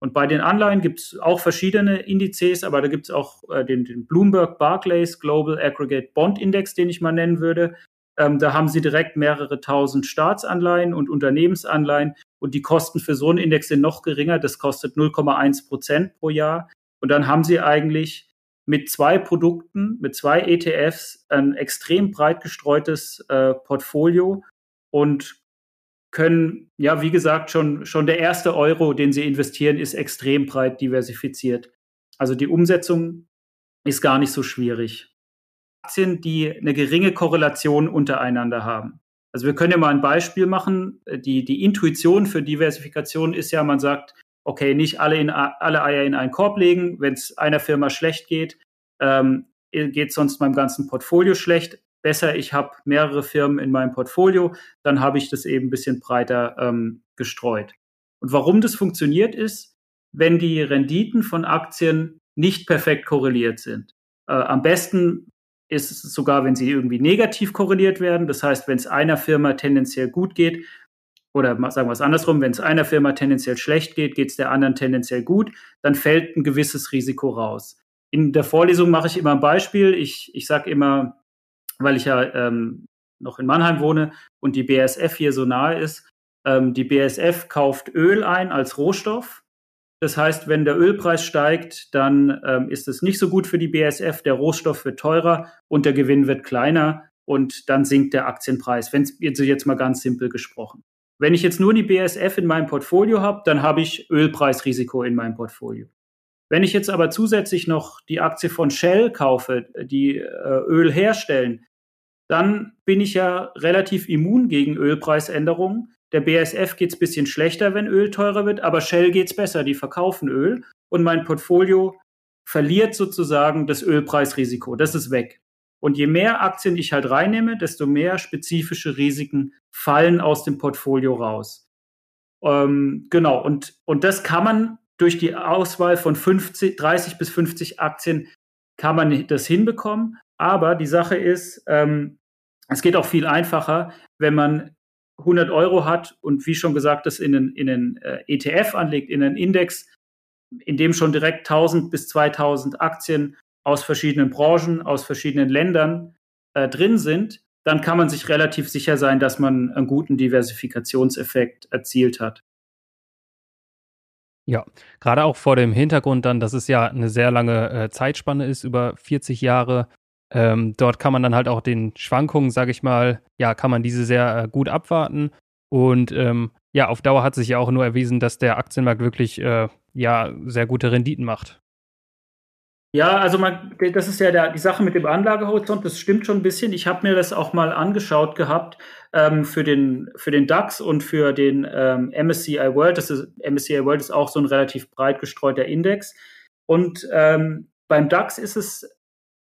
Und bei den Anleihen gibt es auch verschiedene Indizes, aber da gibt es auch äh, den, den, Bloomberg Barclays Global Aggregate Bond Index, den ich mal nennen würde. Ähm, da haben Sie direkt mehrere tausend Staatsanleihen und Unternehmensanleihen und die Kosten für so einen Index sind noch geringer. Das kostet 0,1 Prozent pro Jahr. Und dann haben Sie eigentlich mit zwei Produkten, mit zwei ETFs ein extrem breit gestreutes äh, Portfolio und können, ja, wie gesagt, schon, schon der erste Euro, den Sie investieren, ist extrem breit diversifiziert. Also die Umsetzung ist gar nicht so schwierig. Aktien, die eine geringe Korrelation untereinander haben. Also wir können ja mal ein Beispiel machen. Die, die Intuition für Diversifikation ist ja, man sagt, okay, nicht alle, in, alle Eier in einen Korb legen. Wenn es einer Firma schlecht geht, ähm, geht sonst meinem ganzen Portfolio schlecht. Besser, ich habe mehrere Firmen in meinem Portfolio, dann habe ich das eben ein bisschen breiter ähm, gestreut. Und warum das funktioniert ist, wenn die Renditen von Aktien nicht perfekt korreliert sind. Äh, am besten ist es sogar, wenn sie irgendwie negativ korreliert werden. Das heißt, wenn es einer Firma tendenziell gut geht, oder sagen wir es andersrum, wenn es einer Firma tendenziell schlecht geht, geht es der anderen tendenziell gut, dann fällt ein gewisses Risiko raus. In der Vorlesung mache ich immer ein Beispiel. Ich, ich sage immer, weil ich ja ähm, noch in Mannheim wohne und die BASF hier so nahe ist. Ähm, die BASF kauft Öl ein als Rohstoff. Das heißt, wenn der Ölpreis steigt, dann ähm, ist es nicht so gut für die BASF. Der Rohstoff wird teurer und der Gewinn wird kleiner und dann sinkt der Aktienpreis. Wenn es jetzt mal ganz simpel gesprochen. Wenn ich jetzt nur die BASF in meinem Portfolio habe, dann habe ich Ölpreisrisiko in meinem Portfolio. Wenn ich jetzt aber zusätzlich noch die Aktie von Shell kaufe, die äh, Öl herstellen, dann bin ich ja relativ immun gegen Ölpreisänderungen. Der BASF geht es ein bisschen schlechter, wenn Öl teurer wird, aber Shell geht es besser, die verkaufen Öl und mein Portfolio verliert sozusagen das Ölpreisrisiko. Das ist weg. Und je mehr Aktien ich halt reinnehme, desto mehr spezifische Risiken fallen aus dem Portfolio raus. Ähm, genau, und, und das kann man durch die Auswahl von 50, 30 bis 50 Aktien, kann man das hinbekommen. Aber die Sache ist, ähm, es geht auch viel einfacher, wenn man 100 Euro hat und wie schon gesagt, das in einen, in einen äh, ETF anlegt, in einen Index, in dem schon direkt 1000 bis 2000 Aktien aus verschiedenen Branchen, aus verschiedenen Ländern äh, drin sind, dann kann man sich relativ sicher sein, dass man einen guten Diversifikationseffekt erzielt hat. Ja, gerade auch vor dem Hintergrund dann, dass es ja eine sehr lange äh, Zeitspanne ist, über 40 Jahre. Ähm, dort kann man dann halt auch den Schwankungen, sage ich mal, ja, kann man diese sehr äh, gut abwarten. Und ähm, ja, auf Dauer hat sich ja auch nur erwiesen, dass der Aktienmarkt wirklich äh, ja sehr gute Renditen macht. Ja, also man, das ist ja der, die Sache mit dem Anlagehorizont, das stimmt schon ein bisschen. Ich habe mir das auch mal angeschaut gehabt ähm, für, den, für den DAX und für den ähm, MSCI World. Das ist, MSCI World ist auch so ein relativ breit gestreuter Index. Und ähm, beim DAX ist es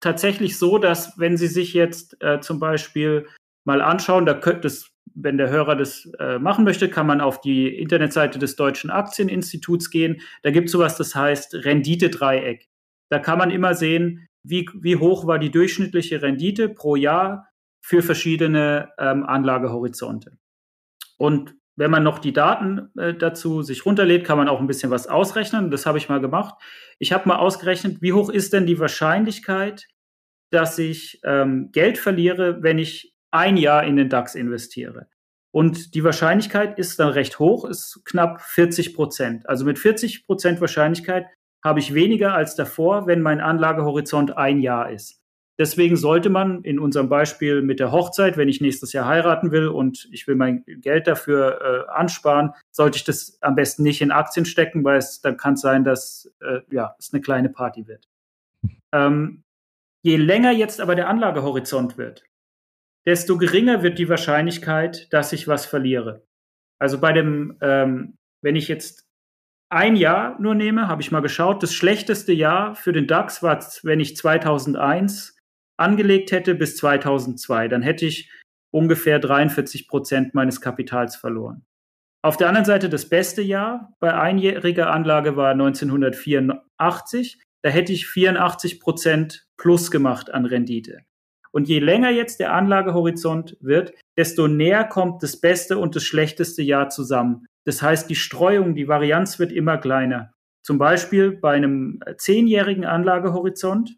tatsächlich so, dass wenn Sie sich jetzt äh, zum Beispiel mal anschauen, da könnte es, wenn der Hörer das äh, machen möchte, kann man auf die Internetseite des Deutschen Aktieninstituts gehen. Da gibt es sowas, das heißt Rendite-Dreieck. Da kann man immer sehen, wie, wie hoch war die durchschnittliche Rendite pro Jahr für verschiedene ähm, Anlagehorizonte. Und wenn man noch die Daten äh, dazu sich runterlädt, kann man auch ein bisschen was ausrechnen. Das habe ich mal gemacht. Ich habe mal ausgerechnet, wie hoch ist denn die Wahrscheinlichkeit, dass ich ähm, Geld verliere, wenn ich ein Jahr in den DAX investiere. Und die Wahrscheinlichkeit ist dann recht hoch, ist knapp 40 Prozent. Also mit 40 Prozent Wahrscheinlichkeit habe ich weniger als davor, wenn mein Anlagehorizont ein Jahr ist. Deswegen sollte man in unserem Beispiel mit der Hochzeit, wenn ich nächstes Jahr heiraten will und ich will mein Geld dafür äh, ansparen, sollte ich das am besten nicht in Aktien stecken, weil es dann kann es sein, dass äh, ja, es eine kleine Party wird. Ähm, je länger jetzt aber der Anlagehorizont wird, desto geringer wird die Wahrscheinlichkeit, dass ich was verliere. Also bei dem, ähm, wenn ich jetzt ein Jahr nur nehme, habe ich mal geschaut. Das schlechteste Jahr für den DAX war, wenn ich 2001 angelegt hätte bis 2002. Dann hätte ich ungefähr 43 Prozent meines Kapitals verloren. Auf der anderen Seite das beste Jahr bei einjähriger Anlage war 1984. Da hätte ich 84 Prozent plus gemacht an Rendite. Und je länger jetzt der Anlagehorizont wird, desto näher kommt das beste und das schlechteste Jahr zusammen. Das heißt, die Streuung, die Varianz wird immer kleiner. Zum Beispiel bei einem zehnjährigen Anlagehorizont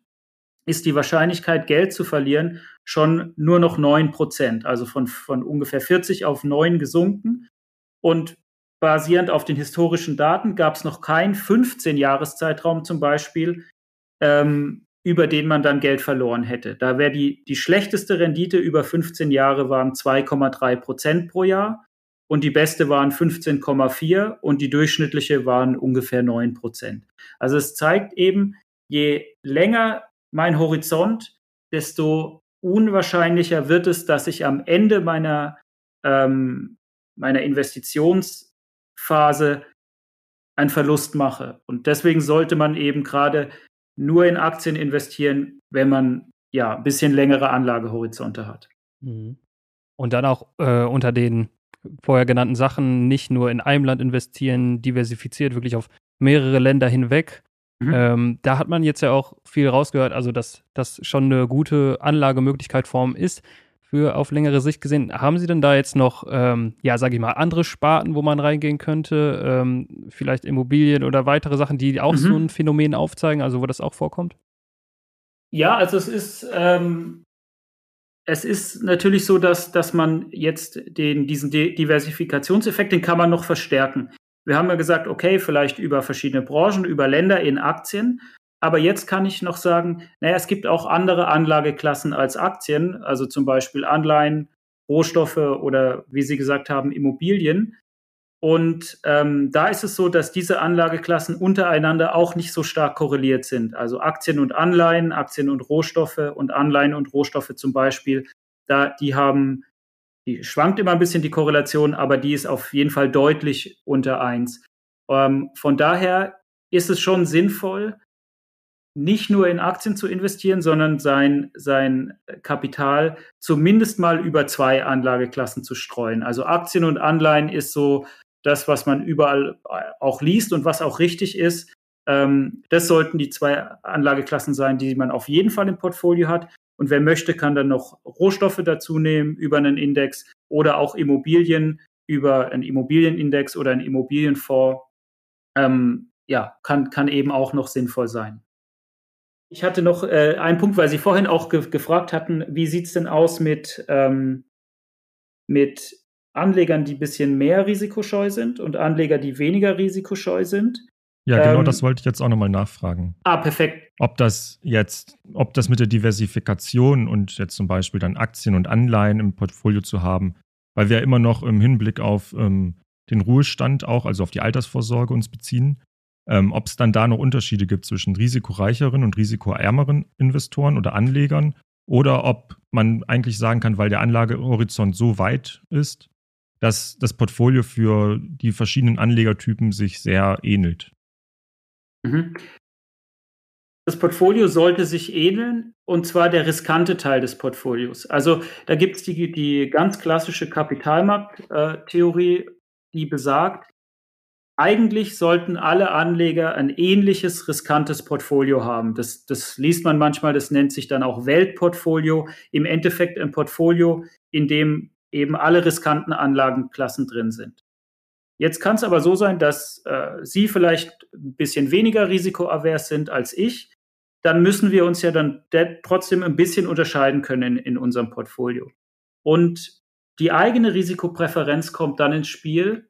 ist die Wahrscheinlichkeit, Geld zu verlieren, schon nur noch neun Prozent, also von, von ungefähr 40 auf neun gesunken. Und basierend auf den historischen Daten gab es noch keinen 15-Jahres-Zeitraum zum Beispiel, ähm, über den man dann Geld verloren hätte. Da wäre die, die schlechteste Rendite über 15 Jahre waren 2,3 Prozent pro Jahr und die beste waren 15,4 und die durchschnittliche waren ungefähr 9 Prozent. Also es zeigt eben, je länger mein Horizont, desto unwahrscheinlicher wird es, dass ich am Ende meiner, ähm, meiner Investitionsphase einen Verlust mache. Und deswegen sollte man eben gerade nur in Aktien investieren, wenn man ja ein bisschen längere Anlagehorizonte hat. Mhm. Und dann auch äh, unter den vorher genannten Sachen nicht nur in einem Land investieren, diversifiziert, wirklich auf mehrere Länder hinweg. Mhm. Ähm, da hat man jetzt ja auch viel rausgehört, also dass das schon eine gute Anlagemöglichkeit Form ist für auf längere Sicht gesehen. Haben Sie denn da jetzt noch, ähm, ja, sage ich mal, andere Sparten, wo man reingehen könnte? Ähm, vielleicht Immobilien oder weitere Sachen, die auch mhm. so ein Phänomen aufzeigen, also wo das auch vorkommt? Ja, also es ist, ähm, es ist natürlich so, dass, dass man jetzt den, diesen Diversifikationseffekt, den kann man noch verstärken. Wir haben ja gesagt, okay, vielleicht über verschiedene Branchen, über Länder in Aktien. Aber jetzt kann ich noch sagen, naja, es gibt auch andere Anlageklassen als Aktien, also zum Beispiel Anleihen, Rohstoffe oder wie Sie gesagt haben, Immobilien. Und ähm, da ist es so, dass diese Anlageklassen untereinander auch nicht so stark korreliert sind. Also Aktien und Anleihen, Aktien und Rohstoffe und Anleihen und Rohstoffe zum Beispiel, da die haben, die schwankt immer ein bisschen die Korrelation, aber die ist auf jeden Fall deutlich unter eins. Ähm, von daher ist es schon sinnvoll, nicht nur in Aktien zu investieren, sondern sein, sein Kapital zumindest mal über zwei Anlageklassen zu streuen. Also Aktien und Anleihen ist so das, was man überall äh, auch liest und was auch richtig ist. Ähm, das sollten die zwei Anlageklassen sein, die man auf jeden Fall im Portfolio hat. Und wer möchte, kann dann noch Rohstoffe dazu nehmen über einen Index oder auch Immobilien über einen Immobilienindex oder einen Immobilienfonds. Ähm, ja, kann, kann eben auch noch sinnvoll sein. Ich hatte noch äh, einen Punkt, weil Sie vorhin auch ge gefragt hatten, wie sieht es denn aus mit, ähm, mit Anlegern, die ein bisschen mehr risikoscheu sind und Anleger, die weniger risikoscheu sind. Ja, genau ähm, das wollte ich jetzt auch nochmal nachfragen. Ah, perfekt. Ob das jetzt, ob das mit der Diversifikation und jetzt zum Beispiel dann Aktien und Anleihen im Portfolio zu haben, weil wir ja immer noch im Hinblick auf ähm, den Ruhestand auch, also auf die Altersvorsorge uns beziehen, ähm, ob es dann da noch Unterschiede gibt zwischen risikoreicheren und risikoärmeren Investoren oder Anlegern oder ob man eigentlich sagen kann, weil der Anlagehorizont so weit ist, dass das Portfolio für die verschiedenen Anlegertypen sich sehr ähnelt. Mhm. Das Portfolio sollte sich ähneln, und zwar der riskante Teil des Portfolios. Also da gibt es die, die ganz klassische Kapitalmarkttheorie, die besagt, eigentlich sollten alle Anleger ein ähnliches riskantes Portfolio haben. Das, das liest man manchmal, das nennt sich dann auch Weltportfolio. Im Endeffekt ein Portfolio, in dem eben alle riskanten Anlagenklassen drin sind. Jetzt kann es aber so sein, dass äh, Sie vielleicht ein bisschen weniger risikoavers sind als ich. Dann müssen wir uns ja dann trotzdem ein bisschen unterscheiden können in, in unserem Portfolio. Und die eigene Risikopräferenz kommt dann ins Spiel,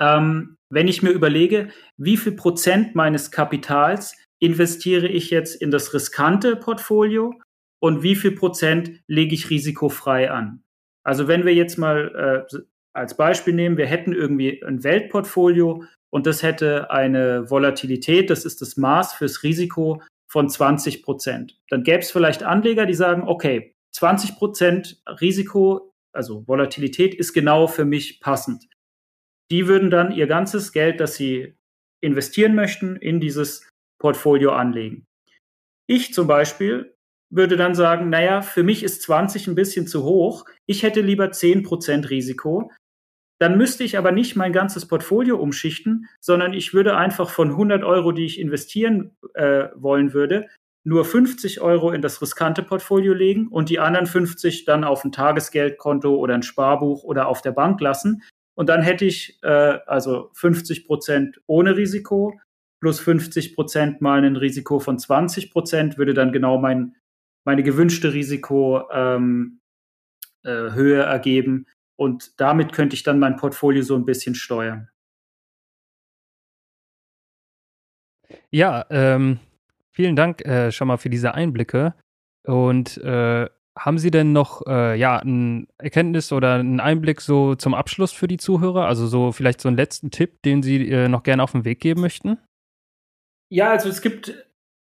ähm, wenn ich mir überlege, wie viel Prozent meines Kapitals investiere ich jetzt in das riskante Portfolio und wie viel Prozent lege ich risikofrei an. Also wenn wir jetzt mal äh, als Beispiel nehmen, wir hätten irgendwie ein Weltportfolio und das hätte eine Volatilität, das ist das Maß fürs Risiko von 20 Prozent. Dann gäbe es vielleicht Anleger, die sagen, okay, 20 Prozent Risiko, also Volatilität ist genau für mich passend. Die würden dann ihr ganzes Geld, das sie investieren möchten, in dieses Portfolio anlegen. Ich zum Beispiel würde dann sagen, naja, für mich ist 20 ein bisschen zu hoch. Ich hätte lieber 10% Risiko. Dann müsste ich aber nicht mein ganzes Portfolio umschichten, sondern ich würde einfach von 100 Euro, die ich investieren äh, wollen würde, nur 50 Euro in das riskante Portfolio legen und die anderen 50 dann auf ein Tagesgeldkonto oder ein Sparbuch oder auf der Bank lassen. Und dann hätte ich äh, also 50 Prozent ohne Risiko plus 50 Prozent mal ein Risiko von 20 Prozent würde dann genau mein meine gewünschte Risikohöhe ähm, äh, ergeben. Und damit könnte ich dann mein Portfolio so ein bisschen steuern. Ja, ähm, vielen Dank äh, schon mal für diese Einblicke. Und äh, haben Sie denn noch äh, ja, ein Erkenntnis oder einen Einblick so zum Abschluss für die Zuhörer? Also so vielleicht so einen letzten Tipp, den Sie äh, noch gerne auf den Weg geben möchten? Ja, also es gibt,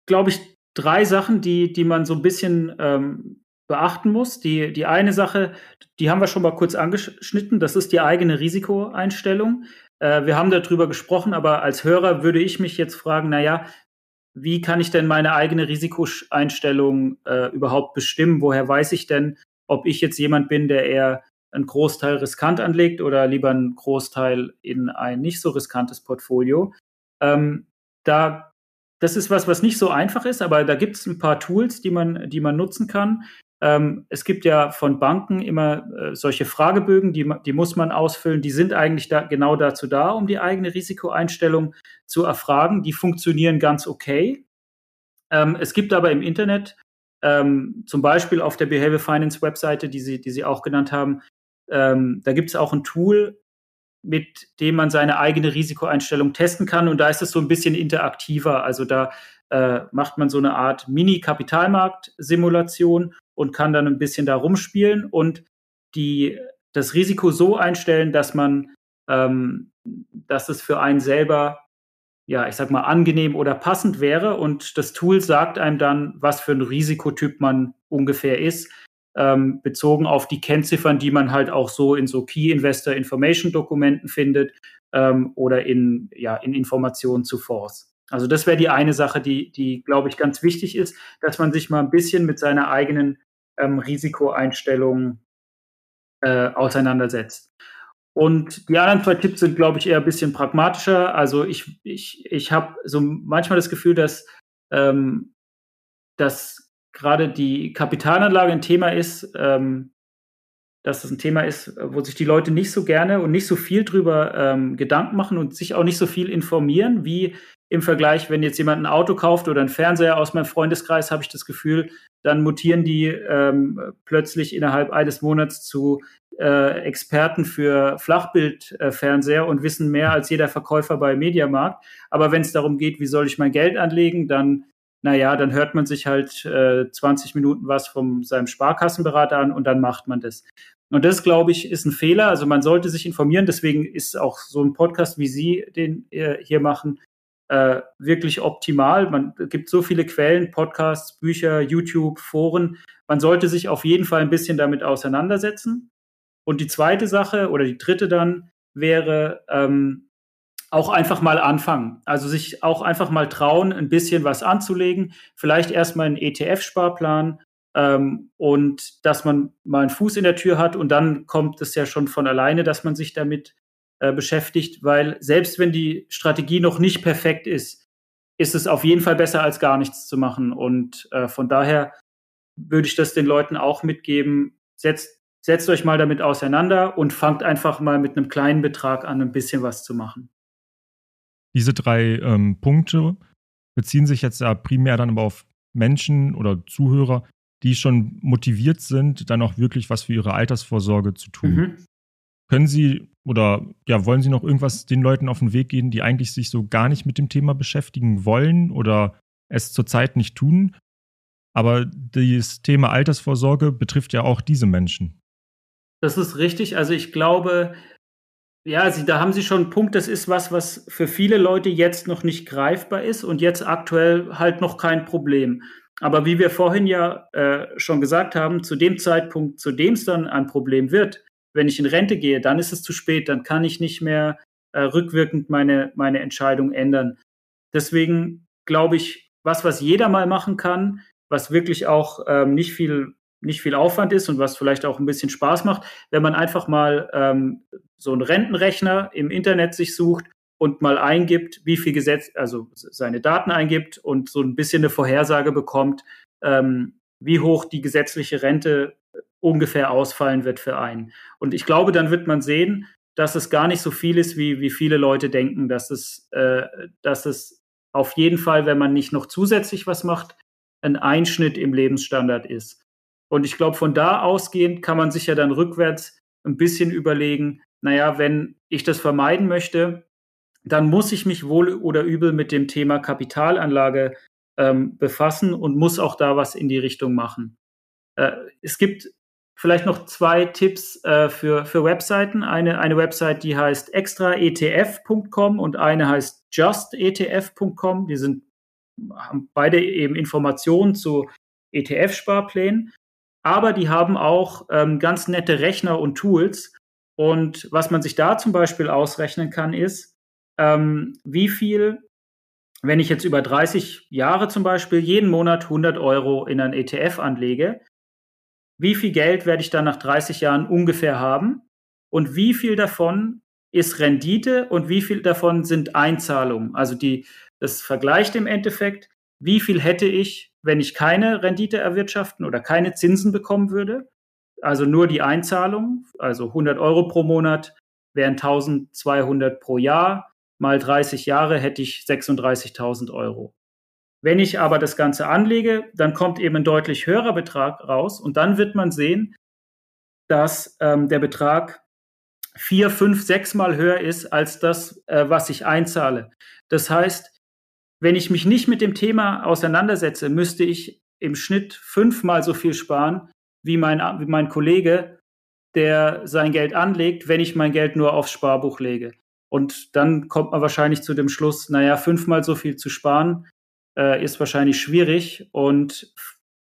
glaube ich, drei Sachen, die, die man so ein bisschen ähm, beachten muss. Die, die eine Sache, die haben wir schon mal kurz angeschnitten, das ist die eigene Risikoeinstellung. Äh, wir haben darüber gesprochen, aber als Hörer würde ich mich jetzt fragen, naja, wie kann ich denn meine eigene Risikoeinstellung äh, überhaupt bestimmen? Woher weiß ich denn, ob ich jetzt jemand bin, der eher einen Großteil riskant anlegt oder lieber einen Großteil in ein nicht so riskantes Portfolio? Ähm, da das ist was, was nicht so einfach ist, aber da gibt es ein paar Tools, die man, die man nutzen kann. Ähm, es gibt ja von Banken immer äh, solche Fragebögen, die, die muss man ausfüllen. Die sind eigentlich da, genau dazu da, um die eigene Risikoeinstellung zu erfragen. Die funktionieren ganz okay. Ähm, es gibt aber im Internet ähm, zum Beispiel auf der Behavior Finance Webseite, die Sie, die Sie auch genannt haben, ähm, da gibt es auch ein Tool, mit dem man seine eigene Risikoeinstellung testen kann. Und da ist es so ein bisschen interaktiver. Also da äh, macht man so eine Art Mini-Kapitalmarkt-Simulation und kann dann ein bisschen da rumspielen und die, das Risiko so einstellen, dass man, ähm, dass es für einen selber, ja, ich sag mal, angenehm oder passend wäre. Und das Tool sagt einem dann, was für ein Risikotyp man ungefähr ist ähm, bezogen auf die Kennziffern, die man halt auch so in so Key Investor Information Dokumenten findet ähm, oder in, ja, in Informationen zu Fonds. Also das wäre die eine Sache, die, die glaube ich, ganz wichtig ist, dass man sich mal ein bisschen mit seiner eigenen ähm, Risikoeinstellung äh, auseinandersetzt. Und die anderen zwei Tipps sind, glaube ich, eher ein bisschen pragmatischer. Also ich, ich, ich habe so manchmal das Gefühl, dass, ähm, dass gerade die Kapitalanlage ein Thema ist, ähm, dass das ein Thema ist, wo sich die Leute nicht so gerne und nicht so viel drüber ähm, Gedanken machen und sich auch nicht so viel informieren, wie im Vergleich, wenn jetzt jemand ein Auto kauft oder einen Fernseher aus meinem Freundeskreis, habe ich das Gefühl, dann mutieren die ähm, plötzlich innerhalb eines Monats zu äh, Experten für Flachbildfernseher äh, und wissen mehr als jeder Verkäufer bei Mediamarkt. Aber wenn es darum geht, wie soll ich mein Geld anlegen, dann naja, dann hört man sich halt äh, 20 Minuten was von seinem Sparkassenberater an und dann macht man das. Und das, glaube ich, ist ein Fehler. Also man sollte sich informieren. Deswegen ist auch so ein Podcast, wie Sie den äh, hier machen, äh, wirklich optimal. Man gibt so viele Quellen, Podcasts, Bücher, YouTube, Foren. Man sollte sich auf jeden Fall ein bisschen damit auseinandersetzen. Und die zweite Sache oder die dritte dann wäre, ähm, auch einfach mal anfangen. Also sich auch einfach mal trauen, ein bisschen was anzulegen. Vielleicht erstmal einen ETF-Sparplan ähm, und dass man mal einen Fuß in der Tür hat und dann kommt es ja schon von alleine, dass man sich damit äh, beschäftigt, weil selbst wenn die Strategie noch nicht perfekt ist, ist es auf jeden Fall besser als gar nichts zu machen. Und äh, von daher würde ich das den Leuten auch mitgeben. Setzt, setzt euch mal damit auseinander und fangt einfach mal mit einem kleinen Betrag an, ein bisschen was zu machen. Diese drei ähm, Punkte beziehen sich jetzt ja primär dann aber auf Menschen oder Zuhörer, die schon motiviert sind, dann auch wirklich was für ihre Altersvorsorge zu tun. Mhm. Können Sie oder ja, wollen Sie noch irgendwas den Leuten auf den Weg gehen, die eigentlich sich so gar nicht mit dem Thema beschäftigen wollen oder es zurzeit nicht tun? Aber das Thema Altersvorsorge betrifft ja auch diese Menschen. Das ist richtig. Also ich glaube, ja, Sie, da haben Sie schon einen Punkt. Das ist was, was für viele Leute jetzt noch nicht greifbar ist und jetzt aktuell halt noch kein Problem. Aber wie wir vorhin ja äh, schon gesagt haben, zu dem Zeitpunkt, zu dem es dann ein Problem wird, wenn ich in Rente gehe, dann ist es zu spät. Dann kann ich nicht mehr äh, rückwirkend meine, meine Entscheidung ändern. Deswegen glaube ich, was, was jeder mal machen kann, was wirklich auch ähm, nicht viel nicht viel Aufwand ist und was vielleicht auch ein bisschen Spaß macht, wenn man einfach mal ähm, so einen Rentenrechner im Internet sich sucht und mal eingibt, wie viel Gesetz, also seine Daten eingibt und so ein bisschen eine Vorhersage bekommt, ähm, wie hoch die gesetzliche Rente ungefähr ausfallen wird für einen. Und ich glaube, dann wird man sehen, dass es gar nicht so viel ist, wie, wie viele Leute denken, dass es, äh, dass es auf jeden Fall, wenn man nicht noch zusätzlich was macht, ein Einschnitt im Lebensstandard ist. Und ich glaube, von da ausgehend kann man sich ja dann rückwärts ein bisschen überlegen, naja, wenn ich das vermeiden möchte, dann muss ich mich wohl oder übel mit dem Thema Kapitalanlage ähm, befassen und muss auch da was in die Richtung machen. Äh, es gibt vielleicht noch zwei Tipps äh, für, für Webseiten. Eine, eine Website, die heißt extraetf.com und eine heißt justetf.com. Die sind, haben beide eben Informationen zu ETF-Sparplänen aber die haben auch ähm, ganz nette Rechner und Tools. Und was man sich da zum Beispiel ausrechnen kann, ist, ähm, wie viel, wenn ich jetzt über 30 Jahre zum Beispiel jeden Monat 100 Euro in ein ETF anlege, wie viel Geld werde ich dann nach 30 Jahren ungefähr haben und wie viel davon ist Rendite und wie viel davon sind Einzahlungen. Also die, das vergleicht im Endeffekt, wie viel hätte ich wenn ich keine Rendite erwirtschaften oder keine Zinsen bekommen würde, also nur die Einzahlung, also 100 Euro pro Monat wären 1200 pro Jahr, mal 30 Jahre hätte ich 36.000 Euro. Wenn ich aber das Ganze anlege, dann kommt eben ein deutlich höherer Betrag raus und dann wird man sehen, dass ähm, der Betrag vier, fünf, sechs Mal höher ist als das, äh, was ich einzahle. Das heißt, wenn ich mich nicht mit dem Thema auseinandersetze, müsste ich im Schnitt fünfmal so viel sparen wie mein, wie mein Kollege, der sein Geld anlegt, wenn ich mein Geld nur aufs Sparbuch lege. Und dann kommt man wahrscheinlich zu dem Schluss, naja, fünfmal so viel zu sparen, äh, ist wahrscheinlich schwierig und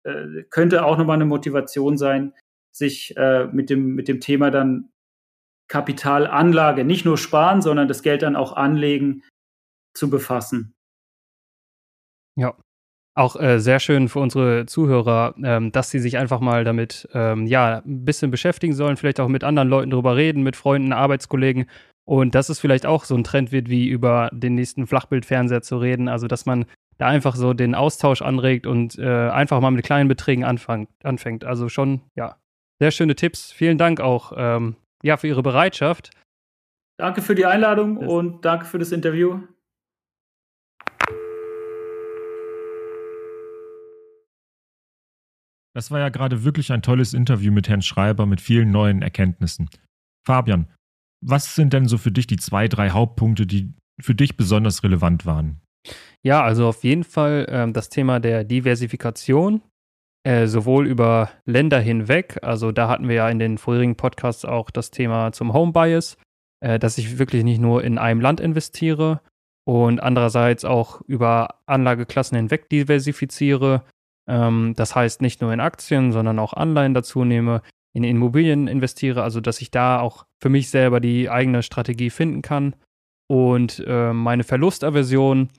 äh, könnte auch nochmal eine Motivation sein, sich äh, mit, dem, mit dem Thema dann Kapitalanlage, nicht nur sparen, sondern das Geld dann auch anlegen, zu befassen. Ja, auch äh, sehr schön für unsere Zuhörer, ähm, dass sie sich einfach mal damit ähm, ja, ein bisschen beschäftigen sollen, vielleicht auch mit anderen Leuten drüber reden, mit Freunden, Arbeitskollegen. Und dass es vielleicht auch so ein Trend wird, wie über den nächsten Flachbildfernseher zu reden. Also, dass man da einfach so den Austausch anregt und äh, einfach mal mit kleinen Beträgen anfang, anfängt. Also schon, ja, sehr schöne Tipps. Vielen Dank auch ähm, ja, für Ihre Bereitschaft. Danke für die Einladung das und danke für das Interview. Das war ja gerade wirklich ein tolles Interview mit Herrn Schreiber mit vielen neuen Erkenntnissen. Fabian, was sind denn so für dich die zwei, drei Hauptpunkte, die für dich besonders relevant waren? Ja, also auf jeden Fall ähm, das Thema der Diversifikation, äh, sowohl über Länder hinweg, also da hatten wir ja in den vorherigen Podcasts auch das Thema zum Home Bias, äh, dass ich wirklich nicht nur in einem Land investiere und andererseits auch über Anlageklassen hinweg diversifiziere, ähm, das heißt, nicht nur in Aktien, sondern auch Anleihen dazu nehme, in Immobilien investiere, also dass ich da auch für mich selber die eigene Strategie finden kann und äh, meine Verlustaversion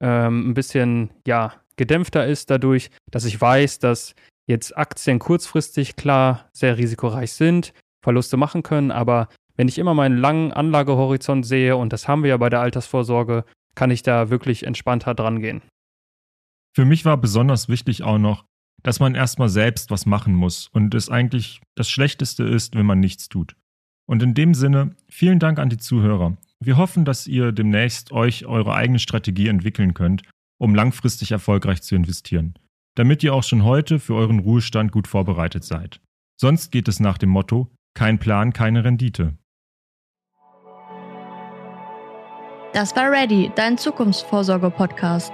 ähm, ein bisschen ja gedämpfter ist dadurch, dass ich weiß, dass jetzt Aktien kurzfristig klar sehr risikoreich sind, Verluste machen können, aber wenn ich immer meinen langen Anlagehorizont sehe, und das haben wir ja bei der Altersvorsorge, kann ich da wirklich entspannter dran gehen. Für mich war besonders wichtig auch noch, dass man erstmal selbst was machen muss und es eigentlich das Schlechteste ist, wenn man nichts tut. Und in dem Sinne, vielen Dank an die Zuhörer. Wir hoffen, dass ihr demnächst euch eure eigene Strategie entwickeln könnt, um langfristig erfolgreich zu investieren, damit ihr auch schon heute für euren Ruhestand gut vorbereitet seid. Sonst geht es nach dem Motto, kein Plan, keine Rendite. Das war Ready, dein Zukunftsvorsorge-Podcast.